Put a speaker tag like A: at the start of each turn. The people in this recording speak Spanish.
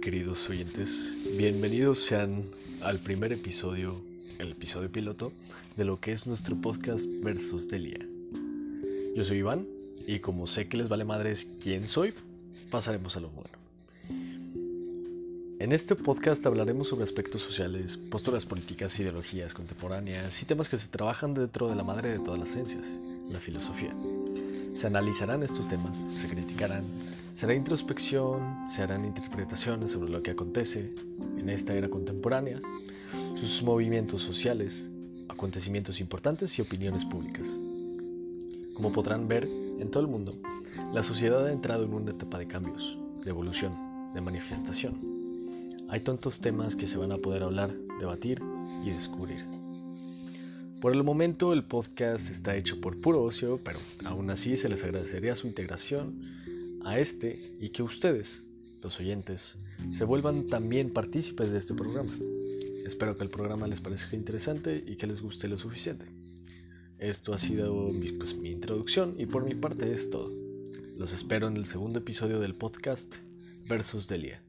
A: queridos oyentes, bienvenidos sean al primer episodio, el episodio piloto, de lo que es nuestro podcast Versus Delia. Yo soy Iván y como sé que les vale madres quién soy, pasaremos a lo bueno. En este podcast hablaremos sobre aspectos sociales, posturas políticas, ideologías contemporáneas y temas que se trabajan dentro de la madre de todas las ciencias, la filosofía. Se analizarán estos temas, se criticarán, será introspección, se harán interpretaciones sobre lo que acontece en esta era contemporánea, sus movimientos sociales, acontecimientos importantes y opiniones públicas. Como podrán ver, en todo el mundo, la sociedad ha entrado en una etapa de cambios, de evolución, de manifestación. Hay tantos temas que se van a poder hablar, debatir y descubrir. Por el momento el podcast está hecho por puro ocio, pero aún así se les agradecería su integración a este y que ustedes, los oyentes, se vuelvan también partícipes de este programa. Espero que el programa les parezca interesante y que les guste lo suficiente. Esto ha sido mi, pues, mi introducción y por mi parte es todo. Los espero en el segundo episodio del podcast Versus Delia.